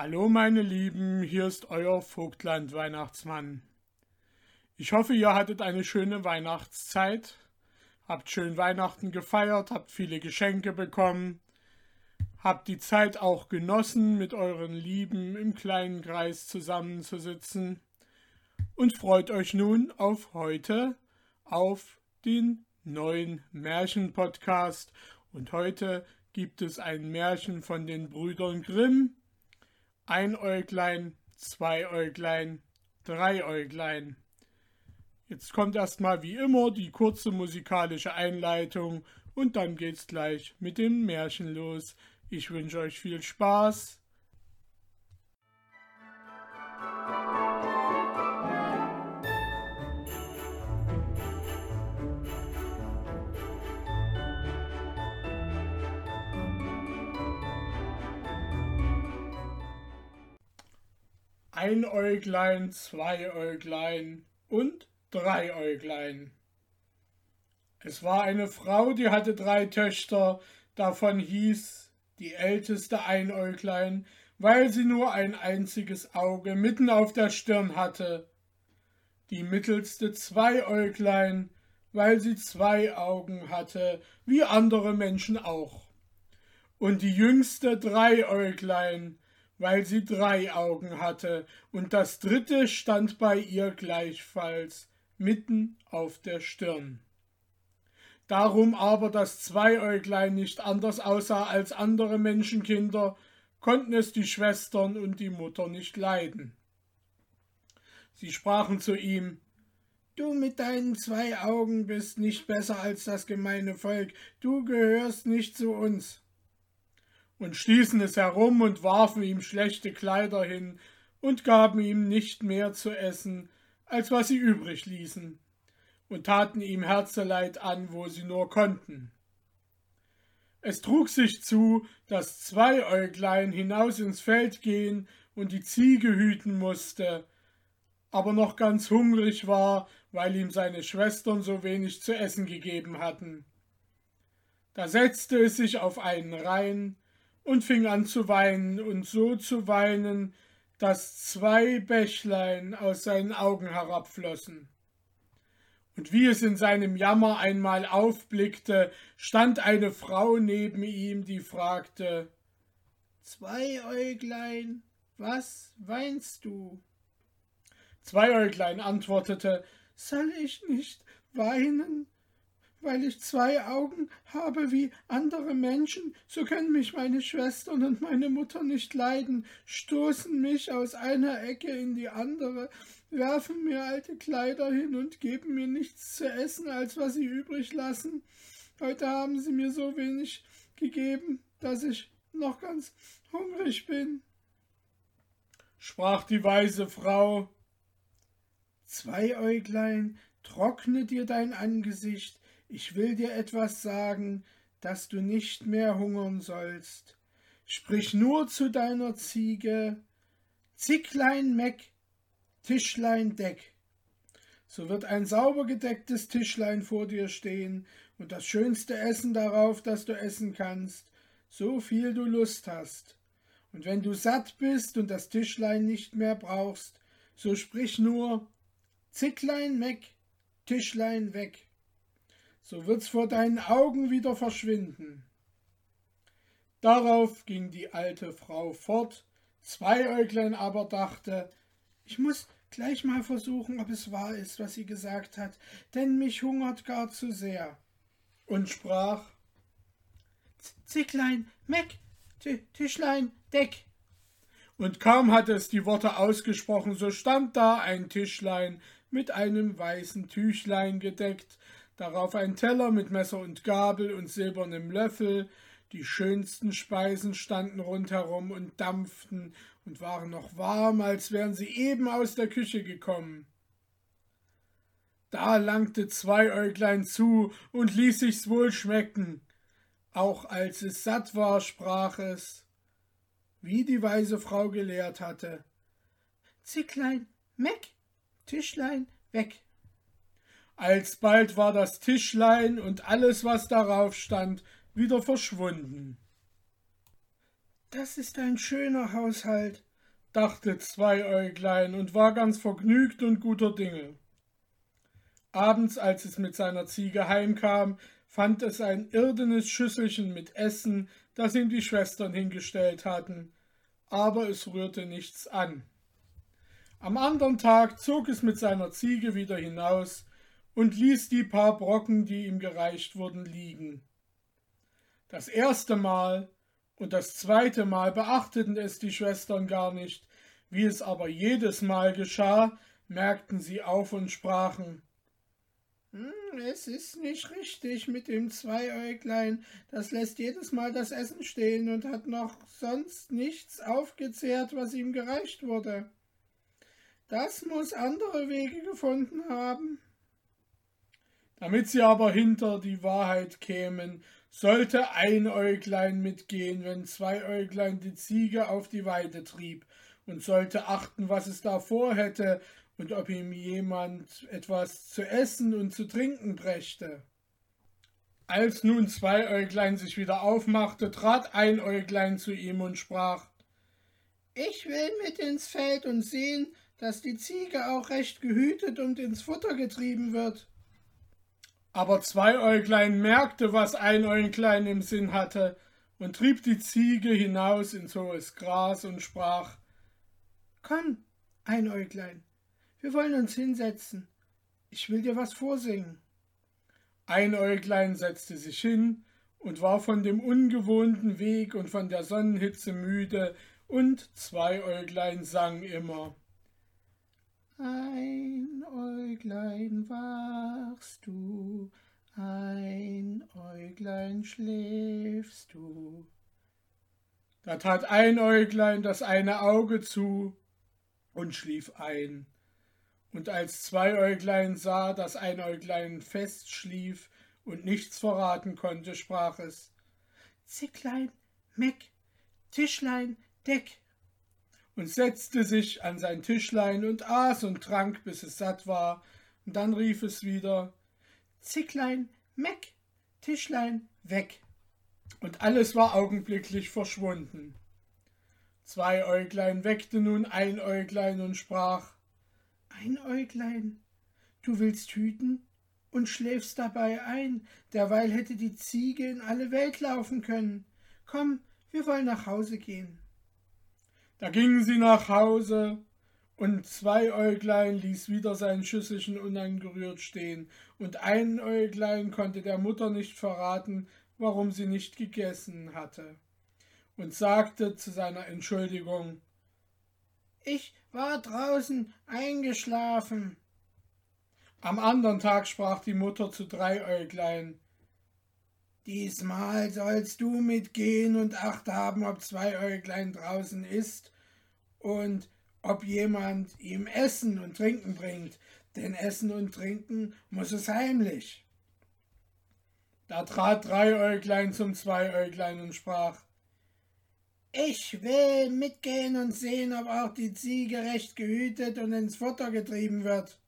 Hallo meine Lieben, hier ist euer Vogtland Weihnachtsmann. Ich hoffe, ihr hattet eine schöne Weihnachtszeit, habt schön Weihnachten gefeiert, habt viele Geschenke bekommen, habt die Zeit auch genossen, mit euren Lieben im kleinen Kreis zusammenzusitzen und freut euch nun auf heute, auf den neuen Märchenpodcast. Und heute gibt es ein Märchen von den Brüdern Grimm. Ein Äuglein, zwei Äuglein, drei Äuglein. Jetzt kommt erstmal wie immer die kurze musikalische Einleitung und dann geht's gleich mit dem Märchen los. Ich wünsche euch viel Spaß. Ein Äuglein, zwei Äuglein und drei Äuglein. Es war eine Frau, die hatte drei Töchter, davon hieß die älteste Einäuglein, weil sie nur ein einziges Auge mitten auf der Stirn hatte, die mittelste Zweiäuglein, weil sie zwei Augen hatte, wie andere Menschen auch, und die jüngste Dreiäuglein, weil sie drei Augen hatte, und das dritte stand bei ihr gleichfalls mitten auf der Stirn. Darum aber das Zweiäuglein nicht anders aussah als andere Menschenkinder, konnten es die Schwestern und die Mutter nicht leiden. Sie sprachen zu ihm Du mit deinen zwei Augen bist nicht besser als das gemeine Volk, du gehörst nicht zu uns und stießen es herum und warfen ihm schlechte Kleider hin und gaben ihm nicht mehr zu essen, als was sie übrig ließen, und taten ihm Herzeleid an, wo sie nur konnten. Es trug sich zu, dass zwei Äuglein hinaus ins Feld gehen und die Ziege hüten musste, aber noch ganz hungrig war, weil ihm seine Schwestern so wenig zu essen gegeben hatten. Da setzte es sich auf einen Rein, und fing an zu weinen und so zu weinen, dass zwei Bächlein aus seinen Augen herabflossen. Und wie es in seinem Jammer einmal aufblickte, stand eine Frau neben ihm, die fragte Zweiäuglein, was weinst du? Zweiäuglein antwortete Soll ich nicht weinen? Weil ich zwei Augen habe wie andere Menschen, so können mich meine Schwestern und meine Mutter nicht leiden, stoßen mich aus einer Ecke in die andere, werfen mir alte Kleider hin und geben mir nichts zu essen, als was sie übrig lassen. Heute haben sie mir so wenig gegeben, dass ich noch ganz hungrig bin. Sprach die weise Frau. Zweiäuglein, trockne dir dein Angesicht, ich will dir etwas sagen, dass du nicht mehr hungern sollst. Sprich nur zu deiner Ziege, Zicklein Meck, Tischlein Deck. So wird ein sauber gedecktes Tischlein vor dir stehen und das schönste Essen darauf, das du essen kannst, so viel du Lust hast. Und wenn du satt bist und das Tischlein nicht mehr brauchst, so sprich nur Zicklein Meck, Tischlein weg so wird's vor deinen Augen wieder verschwinden. Darauf ging die alte Frau fort, Zweiäuglein aber dachte, ich muss gleich mal versuchen, ob es wahr ist, was sie gesagt hat, denn mich hungert gar zu sehr, und sprach Zicklein, Meck, Tischlein, Deck. Und kaum hatte es die Worte ausgesprochen, so stand da ein Tischlein mit einem weißen Tüchlein gedeckt, darauf ein Teller mit Messer und Gabel und silbernem Löffel, die schönsten Speisen standen rundherum und dampften und waren noch warm, als wären sie eben aus der Küche gekommen. Da langte Zweiäuglein zu und ließ sich's wohl schmecken. Auch als es satt war, sprach es, wie die weise Frau gelehrt hatte. Zicklein, meck, Tischlein, weg. Alsbald war das Tischlein und alles, was darauf stand, wieder verschwunden. Das ist ein schöner Haushalt, dachte Zweiäuglein und war ganz vergnügt und guter Dinge. Abends, als es mit seiner Ziege heimkam, fand es ein irdenes Schüsselchen mit Essen, das ihm die Schwestern hingestellt hatten, aber es rührte nichts an. Am anderen Tag zog es mit seiner Ziege wieder hinaus und ließ die paar Brocken, die ihm gereicht wurden, liegen. Das erste Mal und das zweite Mal beachteten es die Schwestern gar nicht, wie es aber jedes Mal geschah, merkten sie auf und sprachen hm, Es ist nicht richtig mit dem Zweiäuglein, das lässt jedes Mal das Essen stehen und hat noch sonst nichts aufgezehrt, was ihm gereicht wurde. Das muss andere Wege gefunden haben. Damit sie aber hinter die Wahrheit kämen, sollte ein Äuglein mitgehen, wenn zwei Äuglein die Ziege auf die Weide trieb, und sollte achten, was es da vorhätte und ob ihm jemand etwas zu essen und zu trinken brächte. Als nun zwei Äuglein sich wieder aufmachte, trat ein Äuglein zu ihm und sprach Ich will mit ins Feld und sehen, dass die Ziege auch recht gehütet und ins Futter getrieben wird. Aber Zweiäuglein merkte, was Einäuglein im Sinn hatte, und trieb die Ziege hinaus ins hohes Gras und sprach Komm, Einäuglein, wir wollen uns hinsetzen. Ich will dir was vorsingen. Einäuglein setzte sich hin und war von dem ungewohnten Weg und von der Sonnenhitze müde, und Zweiäuglein sang immer ein Äuglein wachst du, ein Äuglein schläfst du. Da tat ein Äuglein das eine Auge zu und schlief ein. Und als zwei Äuglein sah, dass ein Äuglein fest schlief und nichts verraten konnte, sprach es Zicklein, Meck, Tischlein, Deck und setzte sich an sein Tischlein und aß und trank, bis es satt war, und dann rief es wieder Zicklein, Meck, Tischlein, weg. Und alles war augenblicklich verschwunden. Zwei Äuglein weckte nun ein Äuglein und sprach Ein Äuglein, du willst hüten und schläfst dabei ein, derweil hätte die Ziege in alle Welt laufen können. Komm, wir wollen nach Hause gehen. Da gingen sie nach Hause, und zwei Äuglein ließ wieder sein Schüsselchen unangerührt stehen, und ein Äuglein konnte der Mutter nicht verraten, warum sie nicht gegessen hatte, und sagte zu seiner Entschuldigung Ich war draußen eingeschlafen. Am andern Tag sprach die Mutter zu drei Äuglein Diesmal sollst du mitgehen und Acht haben, ob Zweiäuglein draußen ist und ob jemand ihm Essen und Trinken bringt, denn Essen und Trinken muss es heimlich. Da trat Dreiäuglein zum Zweiäuglein und sprach Ich will mitgehen und sehen, ob auch die Ziege recht gehütet und ins Futter getrieben wird.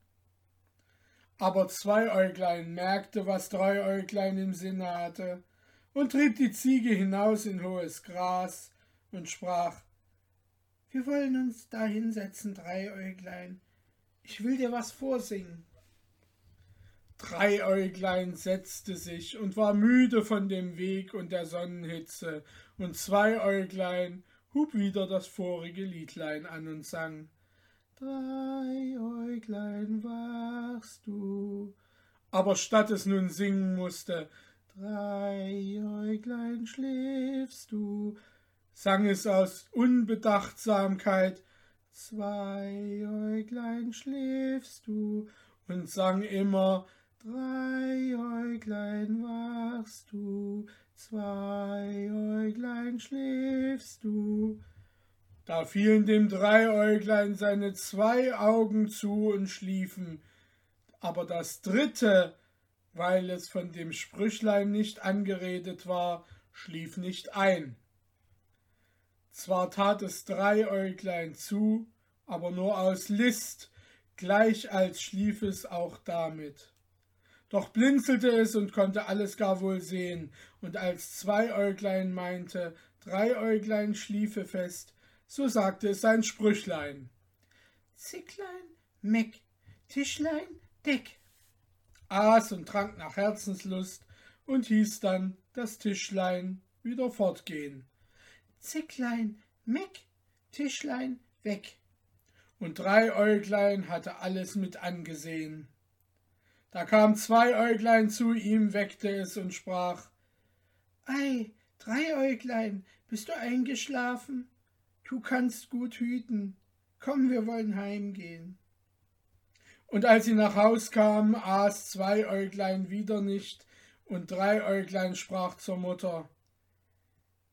Aber Zweiäuglein merkte, was Dreiäuglein im Sinne hatte, und trieb die Ziege hinaus in hohes Gras und sprach Wir wollen uns da hinsetzen, Dreiäuglein. Ich will dir was vorsingen. Dreiäuglein setzte sich und war müde von dem Weg und der Sonnenhitze, und Zweiäuglein hub wieder das vorige Liedlein an und sang Drei Äuglein wachst du. Aber statt es nun singen musste, Drei Äuglein schläfst du, sang es aus Unbedachtsamkeit, Zwei Äuglein schläfst du, und sang immer, Drei Äuglein wachst du, zwei Äuglein schläfst du. Da fielen dem Dreiäuglein seine zwei Augen zu und schliefen, aber das dritte, weil es von dem Sprüchlein nicht angeredet war, schlief nicht ein. Zwar tat es Dreiäuglein zu, aber nur aus List, gleich als schlief es auch damit. Doch blinzelte es und konnte alles gar wohl sehen, und als Zweiäuglein meinte, Dreiäuglein schliefe fest, so sagte es sein Sprüchlein. Zicklein, Meck, Tischlein, Deck. Aß und trank nach Herzenslust und hieß dann das Tischlein wieder fortgehen. Zicklein, Meck, Tischlein, weg. Und drei Äuglein hatte alles mit angesehen. Da kam zwei Äuglein zu ihm, weckte es und sprach Ei, drei Äuglein, bist du eingeschlafen? Du kannst gut hüten. Komm, wir wollen heimgehen. Und als sie nach Haus kamen, aß zwei Äuglein wieder nicht, und drei Äuglein sprach zur Mutter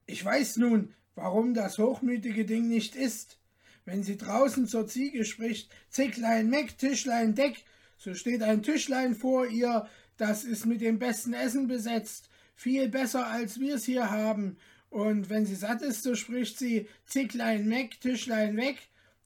Ich weiß nun, warum das hochmütige Ding nicht ist. Wenn sie draußen zur Ziege spricht, Zicklein, Meck, Tischlein, Deck, so steht ein Tischlein vor ihr, das ist mit dem besten Essen besetzt, viel besser als wir's hier haben. Und wenn sie satt ist, so spricht sie Zicklein meck, Tischlein weg.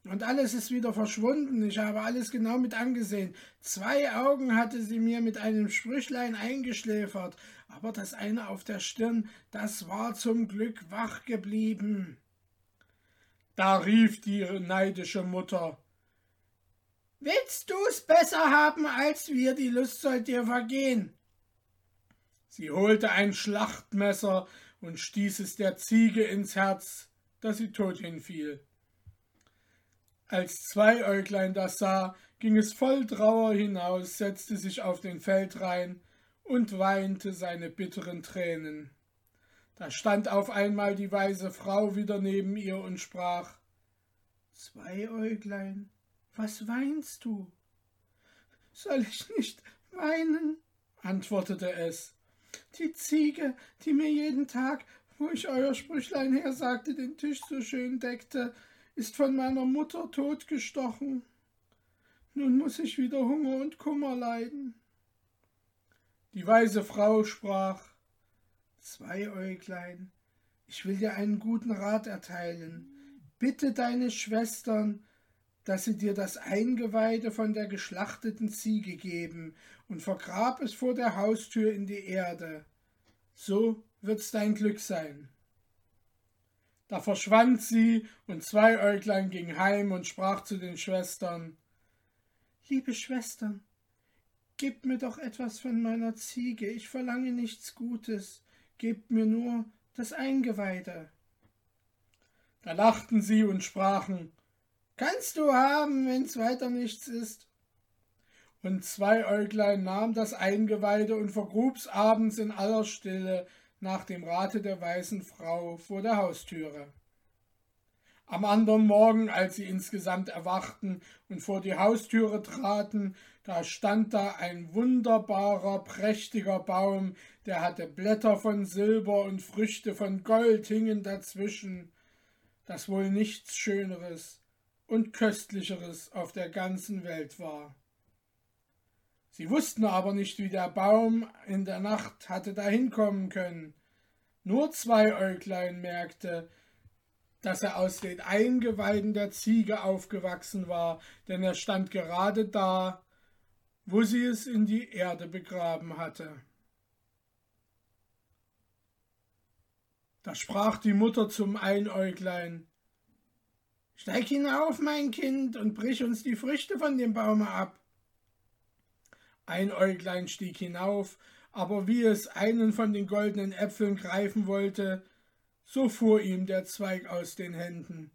Und alles ist wieder verschwunden. Ich habe alles genau mit angesehen. Zwei Augen hatte sie mir mit einem Sprüchlein eingeschläfert, aber das eine auf der Stirn, das war zum Glück wach geblieben. Da rief die neidische Mutter Willst du's besser haben als wir, die Lust soll dir vergehen. Sie holte ein Schlachtmesser und stieß es der Ziege ins Herz, dass sie tot hinfiel. Als Zweiäuglein das sah, ging es voll Trauer hinaus, setzte sich auf den Feldrein und weinte seine bitteren Tränen. Da stand auf einmal die weise Frau wieder neben ihr und sprach Zweiäuglein, was weinst du? Soll ich nicht weinen? antwortete es. Die Ziege, die mir jeden Tag, wo ich euer Sprüchlein hersagte, den Tisch so schön deckte, ist von meiner Mutter totgestochen. Nun muss ich wieder Hunger und Kummer leiden. Die weise Frau sprach Zweiäuglein, ich will dir einen guten Rat erteilen. Bitte deine Schwestern, dass sie dir das Eingeweide von der geschlachteten Ziege geben und vergrab es vor der Haustür in die Erde. So wird's dein Glück sein. Da verschwand sie, und Zweiäuglein ging heim und sprach zu den Schwestern Liebe Schwestern, gebt mir doch etwas von meiner Ziege, ich verlange nichts Gutes, gebt mir nur das Eingeweide. Da lachten sie und sprachen Kannst du haben, wenn's weiter nichts ist. Und Zweiäuglein nahm das Eingeweide und vergrub's abends in aller Stille nach dem Rate der weißen Frau vor der Haustüre. Am andern Morgen, als sie insgesamt erwachten und vor die Haustüre traten, da stand da ein wunderbarer, prächtiger Baum, der hatte Blätter von Silber und Früchte von Gold hingen dazwischen, das wohl nichts Schöneres und Köstlicheres auf der ganzen Welt war. Sie wussten aber nicht, wie der Baum in der Nacht hatte dahin kommen können. Nur zwei Äuglein merkte, dass er aus den Eingeweiden der Ziege aufgewachsen war, denn er stand gerade da, wo sie es in die Erde begraben hatte. Da sprach die Mutter zum Einäuglein Steig hinauf, mein Kind, und brich uns die Früchte von dem Baume ab. Ein Äuglein stieg hinauf, aber wie es einen von den goldenen Äpfeln greifen wollte, so fuhr ihm der Zweig aus den Händen.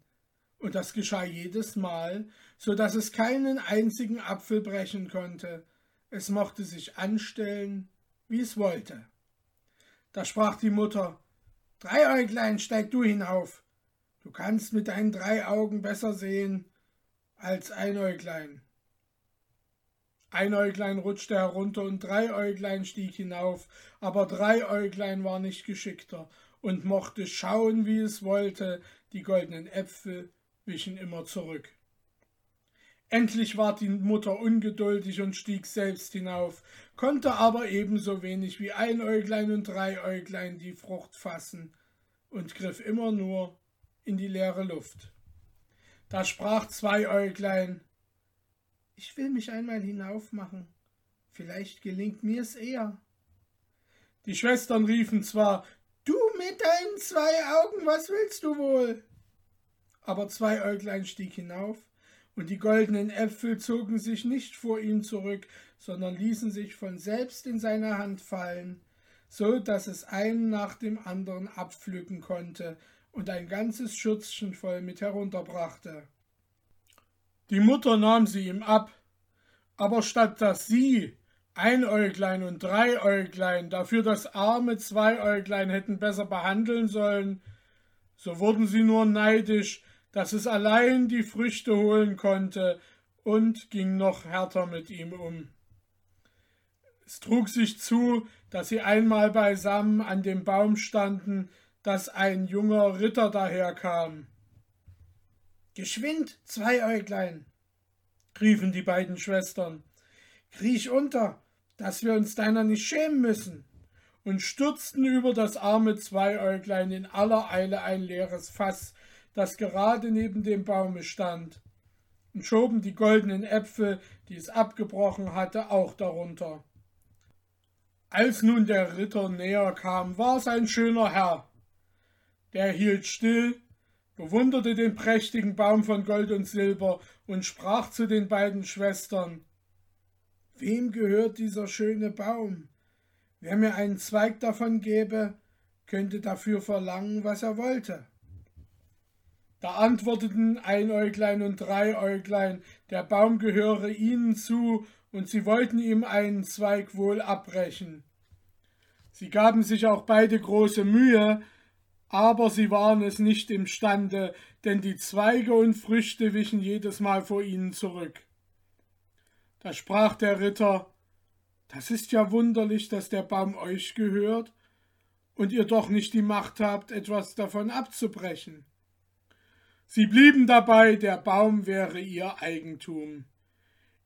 Und das geschah jedes Mal, so dass es keinen einzigen Apfel brechen konnte. Es mochte sich anstellen, wie es wollte. Da sprach die Mutter Dreiäuglein, steig du hinauf. Du kannst mit deinen drei Augen besser sehen als Einäuglein. Einäuglein rutschte herunter und Dreiäuglein stieg hinauf, aber Dreiäuglein war nicht geschickter und mochte schauen, wie es wollte, die goldenen Äpfel wichen immer zurück. Endlich ward die Mutter ungeduldig und stieg selbst hinauf, konnte aber ebenso wenig wie Einäuglein und Dreiäuglein die Frucht fassen und griff immer nur in die leere Luft. Da sprach Zweiäuglein Ich will mich einmal hinaufmachen, vielleicht gelingt mir's eher. Die Schwestern riefen zwar Du mit deinen zwei Augen, was willst du wohl? Aber Zweieuglein stieg hinauf, und die goldenen Äpfel zogen sich nicht vor ihm zurück, sondern ließen sich von selbst in seine Hand fallen, so dass es einen nach dem anderen abpflücken konnte und ein ganzes Schürzchen voll mit herunterbrachte. Die Mutter nahm sie ihm ab, aber statt dass sie Einäuglein und Dreiäuglein dafür das arme Zweiäuglein hätten besser behandeln sollen, so wurden sie nur neidisch, dass es allein die Früchte holen konnte und ging noch härter mit ihm um. Es trug sich zu, dass sie einmal beisammen an dem Baum standen, dass ein junger Ritter daherkam. Geschwind, Zweiäuglein, riefen die beiden Schwestern, kriech unter, dass wir uns deiner nicht schämen müssen, und stürzten über das arme Zweiäuglein in aller Eile ein leeres Fass, das gerade neben dem Baume stand, und schoben die goldenen Äpfel, die es abgebrochen hatte, auch darunter. Als nun der Ritter näher kam, war es ein schöner Herr. Der hielt still, bewunderte den prächtigen Baum von Gold und Silber und sprach zu den beiden Schwestern Wem gehört dieser schöne Baum? Wer mir einen Zweig davon gäbe, könnte dafür verlangen, was er wollte. Da antworteten Einäuglein und Dreiäuglein, der Baum gehöre ihnen zu, und sie wollten ihm einen Zweig wohl abbrechen. Sie gaben sich auch beide große Mühe, aber sie waren es nicht imstande, denn die Zweige und Früchte wichen jedes Mal vor ihnen zurück. Da sprach der Ritter Das ist ja wunderlich, dass der Baum euch gehört und ihr doch nicht die Macht habt, etwas davon abzubrechen. Sie blieben dabei, der Baum wäre ihr Eigentum.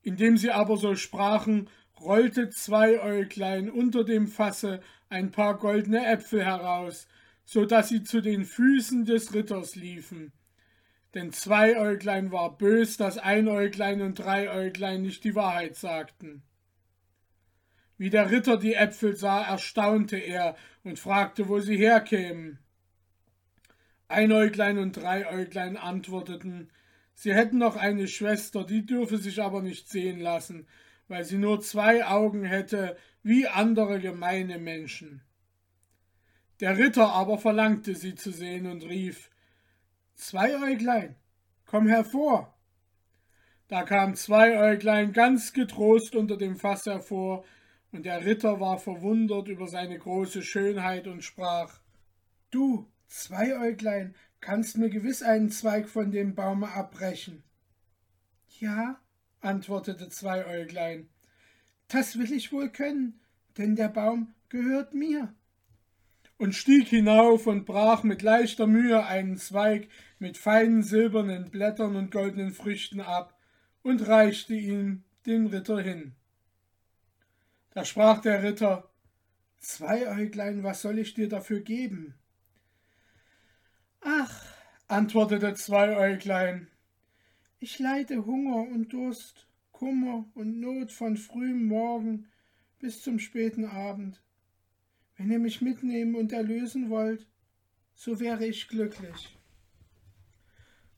Indem sie aber so sprachen, rollte Zweiäuglein unter dem Fasse ein paar goldene Äpfel heraus, so dass sie zu den Füßen des Ritters liefen. Denn Zweiäuglein war bös, dass Einäuglein und Dreiäuglein nicht die Wahrheit sagten. Wie der Ritter die Äpfel sah, erstaunte er und fragte, wo sie herkämen. Einäuglein und Dreiäuglein antworteten, sie hätten noch eine Schwester, die dürfe sich aber nicht sehen lassen, weil sie nur zwei Augen hätte, wie andere gemeine Menschen. Der Ritter aber verlangte sie zu sehen und rief Zweiäuglein, komm hervor. Da kam Zweiäuglein ganz getrost unter dem Fass hervor, und der Ritter war verwundert über seine große Schönheit und sprach Du, Zweiäuglein, kannst mir gewiss einen Zweig von dem Baume abbrechen. Ja, antwortete Zweiäuglein, das will ich wohl können, denn der Baum gehört mir und stieg hinauf und brach mit leichter Mühe einen Zweig mit feinen silbernen Blättern und goldenen Früchten ab und reichte ihn dem Ritter hin. Da sprach der Ritter Zweiäuglein, was soll ich dir dafür geben? Ach, antwortete Zweiäuglein, ich leide Hunger und Durst, Kummer und Not von frühem Morgen bis zum späten Abend. Wenn ihr mich mitnehmen und erlösen wollt, so wäre ich glücklich.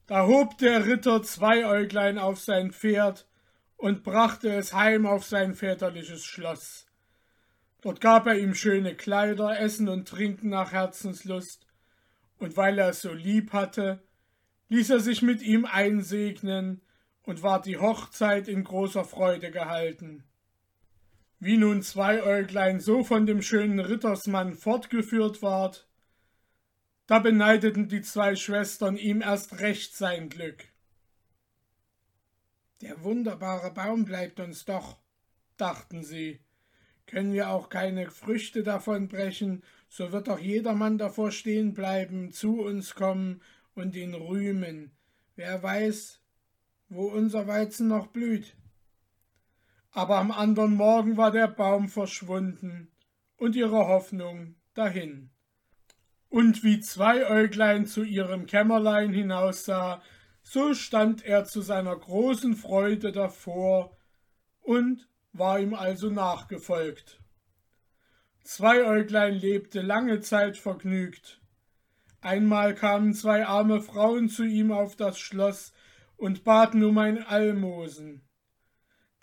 Da hob der Ritter Zweiäuglein auf sein Pferd und brachte es heim auf sein väterliches Schloss. Dort gab er ihm schöne Kleider, Essen und Trinken nach Herzenslust, und weil er es so lieb hatte, ließ er sich mit ihm einsegnen und ward die Hochzeit in großer Freude gehalten. Wie nun Zweiäuglein so von dem schönen Rittersmann fortgeführt ward, da beneideten die zwei Schwestern ihm erst recht sein Glück. Der wunderbare Baum bleibt uns doch, dachten sie. Können wir auch keine Früchte davon brechen, so wird doch jedermann davor stehen bleiben, zu uns kommen und ihn rühmen. Wer weiß, wo unser Weizen noch blüht aber am andern Morgen war der Baum verschwunden und ihre Hoffnung dahin. Und wie Zweiäuglein zu ihrem Kämmerlein hinaussah, so stand er zu seiner großen Freude davor und war ihm also nachgefolgt. Zweiäuglein lebte lange Zeit vergnügt, Einmal kamen zwei arme Frauen zu ihm auf das Schloss und baten um ein Almosen.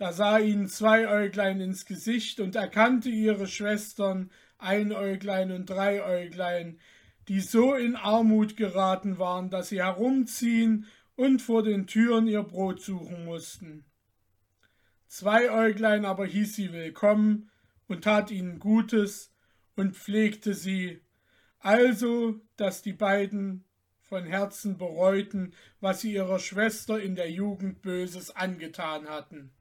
Da sah ihnen Zweiäuglein ins Gesicht und erkannte ihre Schwestern Einäuglein und Dreiäuglein, die so in Armut geraten waren, dass sie herumziehen und vor den Türen ihr Brot suchen mussten. Zweiäuglein aber hieß sie willkommen und tat ihnen Gutes und pflegte sie, also dass die beiden von Herzen bereuten, was sie ihrer Schwester in der Jugend Böses angetan hatten.